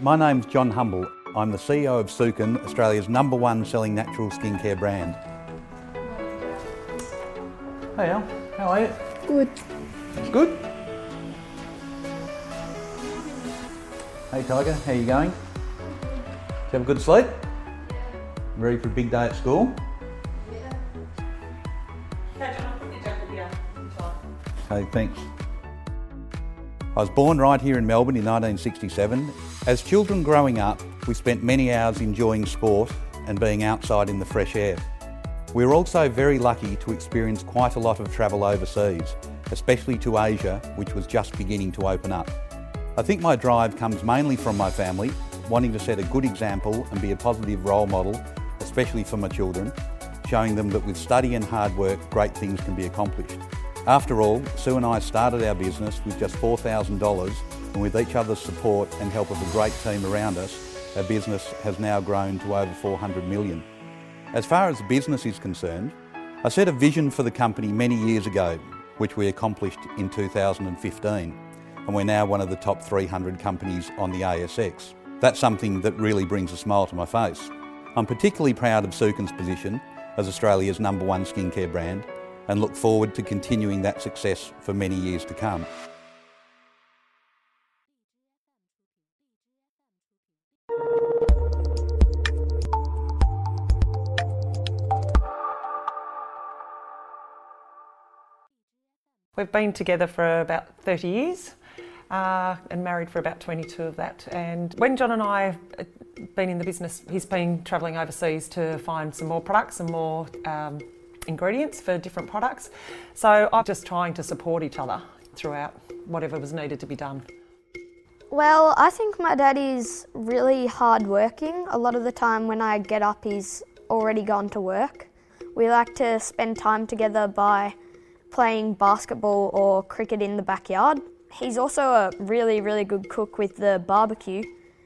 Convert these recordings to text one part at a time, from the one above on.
My name's John Humble. I'm the CEO of Sukin, Australia's number one selling natural skincare brand. Hey Al, how are you? Good. Good? Hey Tiger, how are you going? Did you have a good sleep? Ready for a big day at school? Yeah. Okay, thanks. I was born right here in Melbourne in 1967. As children growing up, we spent many hours enjoying sport and being outside in the fresh air. We were also very lucky to experience quite a lot of travel overseas, especially to Asia, which was just beginning to open up. I think my drive comes mainly from my family, wanting to set a good example and be a positive role model, especially for my children, showing them that with study and hard work, great things can be accomplished. After all, Sue and I started our business with just $4,000 and with each other's support and help of a great team around us, our business has now grown to over 400 million. As far as business is concerned, I set a vision for the company many years ago, which we accomplished in 2015, and we're now one of the top 300 companies on the ASX. That's something that really brings a smile to my face. I'm particularly proud of Sukin's position as Australia's number one skincare brand and look forward to continuing that success for many years to come. We've been together for about 30 years uh, and married for about 22 of that. And when John and I have been in the business, he's been travelling overseas to find some more products and more um, ingredients for different products. So I'm just trying to support each other throughout whatever was needed to be done. Well, I think my dad is really hardworking. A lot of the time when I get up, he's already gone to work. We like to spend time together by playing basketball or cricket in the backyard. He's also a really, really good cook with the barbecue.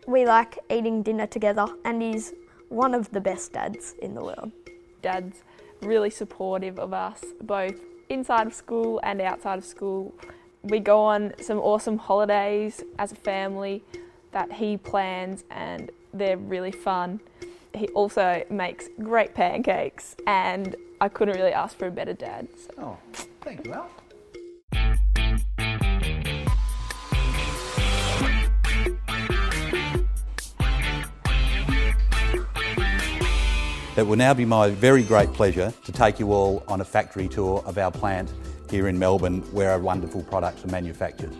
We like eating dinner together, and he's one of the best dads in the world. Dad's really supportive of us, both inside of school and outside of school. We go on some awesome holidays as a family that he plans, and they're really fun. He also makes great pancakes, and I couldn't really ask for a better dad. So. Oh, thank you, Al. It will now be my very great pleasure to take you all on a factory tour of our plant here in Melbourne where our wonderful products are manufactured.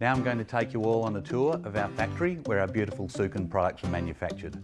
Now I'm going to take you all on a tour of our factory where our beautiful Sukin products are manufactured.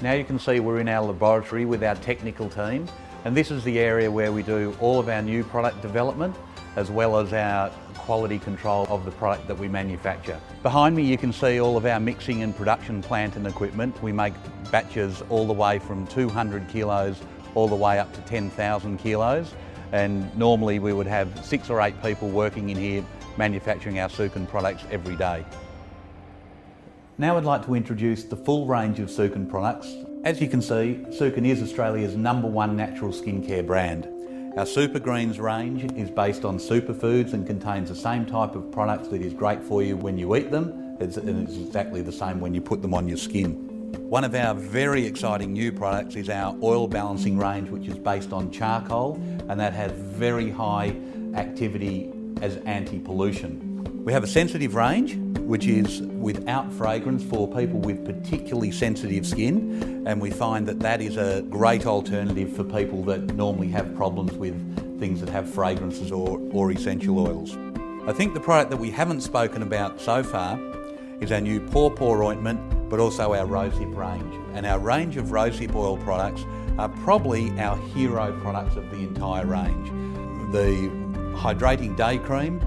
Now you can see we're in our laboratory with our technical team and this is the area where we do all of our new product development as well as our quality control of the product that we manufacture. Behind me you can see all of our mixing and production plant and equipment. We make batches all the way from 200 kilos all the way up to 10,000 kilos and normally we would have six or eight people working in here manufacturing our Sukin products every day. Now I'd like to introduce the full range of Sukin products. As you can see, Sukin is Australia's number one natural skincare brand. Our Super Greens range is based on superfoods and contains the same type of products that is great for you when you eat them, and it's exactly the same when you put them on your skin. One of our very exciting new products is our oil balancing range, which is based on charcoal, and that has very high activity as anti-pollution. We have a sensitive range, which is without fragrance for people with particularly sensitive skin, and we find that that is a great alternative for people that normally have problems with things that have fragrances or, or essential oils. I think the product that we haven't spoken about so far is our new Paw Paw ointment, but also our Rosehip range. And our range of Rosehip oil products are probably our hero products of the entire range. The hydrating day cream,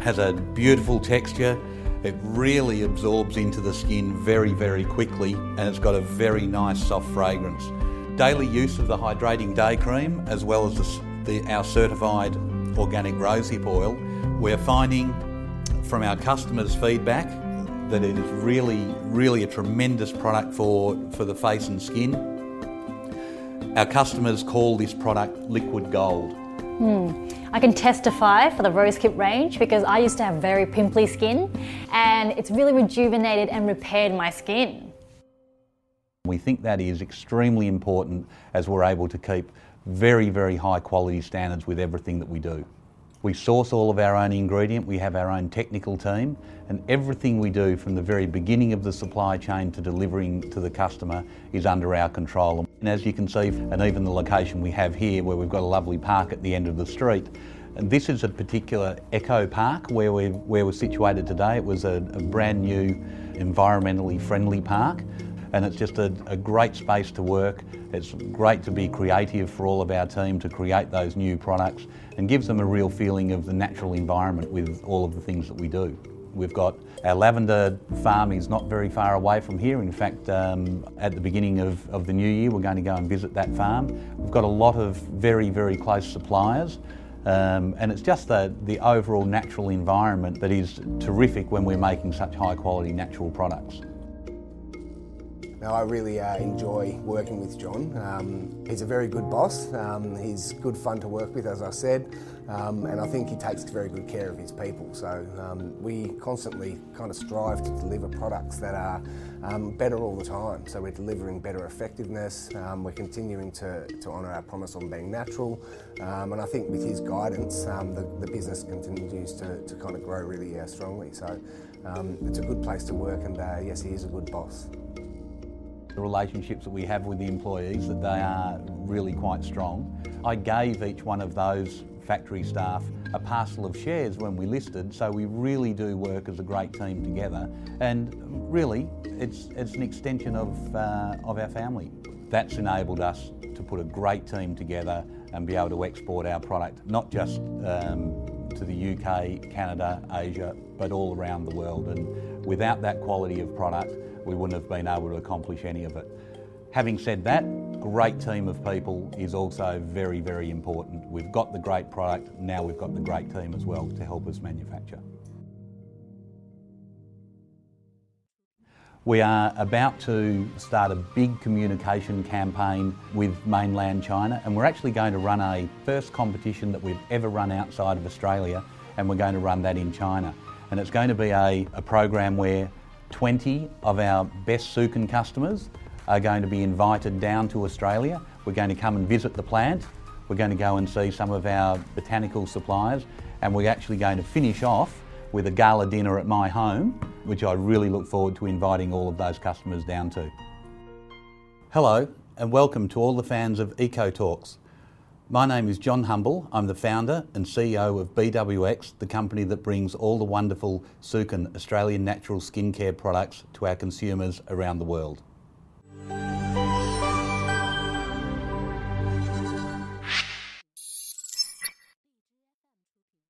has a beautiful texture. It really absorbs into the skin very, very quickly and it's got a very nice soft fragrance. Daily use of the hydrating day cream as well as the, the, our certified organic rosehip oil, we're finding from our customers' feedback that it is really, really a tremendous product for, for the face and skin. Our customers call this product liquid gold. Hmm. I can testify for the Rosehip range because I used to have very pimply skin and it's really rejuvenated and repaired my skin. We think that is extremely important as we're able to keep very, very high quality standards with everything that we do. We source all of our own ingredient, we have our own technical team, and everything we do from the very beginning of the supply chain to delivering to the customer is under our control. And as you can see, and even the location we have here where we've got a lovely park at the end of the street, and this is a particular eco park where we're, where we're situated today. It was a, a brand new environmentally friendly park and it's just a, a, great space to work. It's great to be creative for all of our team to create those new products and gives them a real feeling of the natural environment with all of the things that we do. We've got our lavender farm is not very far away from here. In fact, um, at the beginning of, of the new year, we're going to go and visit that farm. We've got a lot of very, very close suppliers. Um, and it's just the, the overall natural environment that is terrific when we're making such high quality natural products. Now, I really uh, enjoy working with John. Um, he's a very good boss. Um, he's good fun to work with, as I said, um, and I think he takes very good care of his people. So um, we constantly kind of strive to deliver products that are um, better all the time. So we're delivering better effectiveness. Um, we're continuing to, to honour our promise on being natural, and I think with his guidance, the, the, business continues to, to, kind of grow really uh, strongly. So it's a good place to work, and uh, yes, he is a good boss the relationships that we have with the employees, that they are really quite strong. I gave each one of those factory staff a parcel of shares when we listed, so we really do work as a great team together. And really, it's, it's an extension of, uh, of our family. That's enabled us to put a great team together and be able to export our product, not just um, to the UK, Canada, Asia, but all around the world. And without that quality of product, we wouldn't have been able to accomplish any of it. Having said that, great team of people is also very, very important. We've got the great product, now we've got the great team as well to help us manufacture. We are about to start a big communication campaign with mainland China and we're actually going to run a first competition that we've ever run outside of Australia and we're going to run that in China. And it's going to be a, a program where 20 of our best Sukin customers are going to be invited down to Australia. We're going to come and visit the plant. We're going to go and see some of our botanical suppliers and we're actually going to finish off with a gala dinner at my home, which I really look forward to inviting all of those customers down to. Hello and welcome to all the fans of Eco Talks. My name is John Humble. I'm the founder and CEO of BWX, the company that brings all the wonderful Sukin Australian natural skincare products to our consumers around the world.